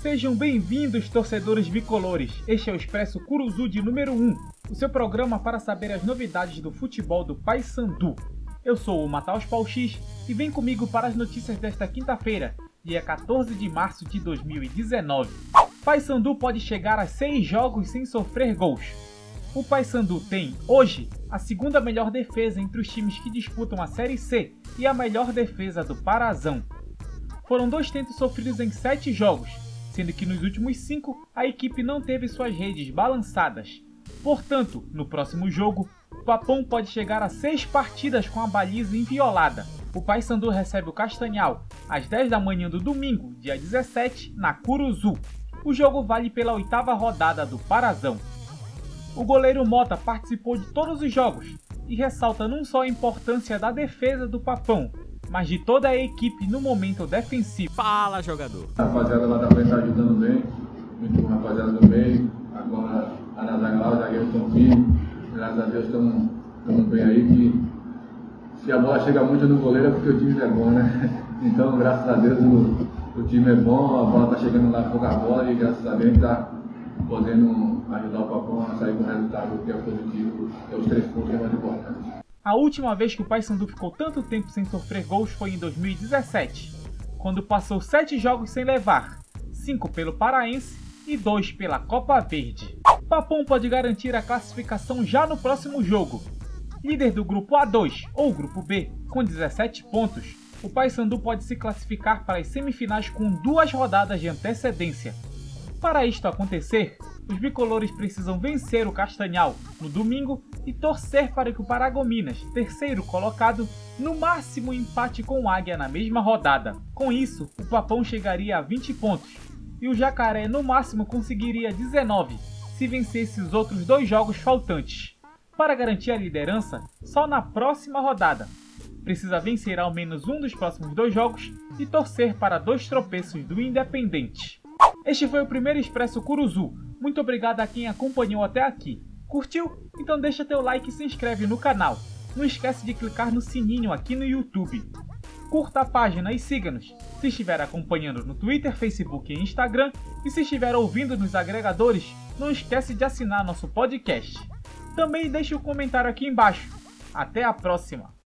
Sejam bem-vindos, torcedores bicolores. Este é o Expresso Curuzu de número 1, o seu programa para saber as novidades do futebol do Paysandu. Eu sou o Mataus X e vem comigo para as notícias desta quinta-feira, dia 14 de março de 2019. Paysandu pode chegar a 6 jogos sem sofrer gols. O Paysandu tem, hoje, a segunda melhor defesa entre os times que disputam a Série C e a melhor defesa do Parazão. Foram dois tentos sofridos em 7 jogos, sendo que nos últimos 5 a equipe não teve suas redes balançadas. Portanto, no próximo jogo, o Papão pode chegar a 6 partidas com a baliza inviolada. O Paysandu recebe o Castanhal às 10 da manhã do domingo, dia 17, na Curuzu. O jogo vale pela oitava rodada do Parazão. O goleiro Mota participou de todos os jogos e ressalta não só a importância da defesa do Papão, mas de toda a equipe no momento defensivo. Fala, jogador! A rapaziada lá da frente está ajudando bem, muito rapaziada do meio, agora a na zaga lá, o zagueiro estão firmes, graças a Deus estamos bem aí, que se a bola chega muito no goleiro é porque o time é bom, né? Então, graças a Deus o, o time é bom, a bola está chegando lá pouca bola e graças a Deus está podendo ajudar o Papão a sair com o resultado que é positivo, é os três pontos que é mais importante. A última vez que o Paysandu ficou tanto tempo sem sofrer gols foi em 2017, quando passou 7 jogos sem levar, 5 pelo Paraense e 2 pela Copa Verde. Papão pode garantir a classificação já no próximo jogo. Líder do grupo A2 ou grupo B, com 17 pontos, o Paysandu pode se classificar para as semifinais com duas rodadas de antecedência. Para isto acontecer, os bicolores precisam vencer o Castanhal no domingo e torcer para que o Paragominas, terceiro colocado, no máximo empate com o Águia na mesma rodada. Com isso, o Papão chegaria a 20 pontos e o Jacaré no máximo conseguiria 19 se vencesse os outros dois jogos faltantes. Para garantir a liderança, só na próxima rodada. Precisa vencer ao menos um dos próximos dois jogos e torcer para dois tropeços do Independente. Este foi o primeiro Expresso Curuzu. Muito obrigado a quem acompanhou até aqui. Curtiu? Então deixa teu like e se inscreve no canal. Não esquece de clicar no sininho aqui no YouTube. Curta a página e siga-nos se estiver acompanhando no Twitter, Facebook e Instagram e se estiver ouvindo nos agregadores, não esquece de assinar nosso podcast. Também deixe o um comentário aqui embaixo. Até a próxima!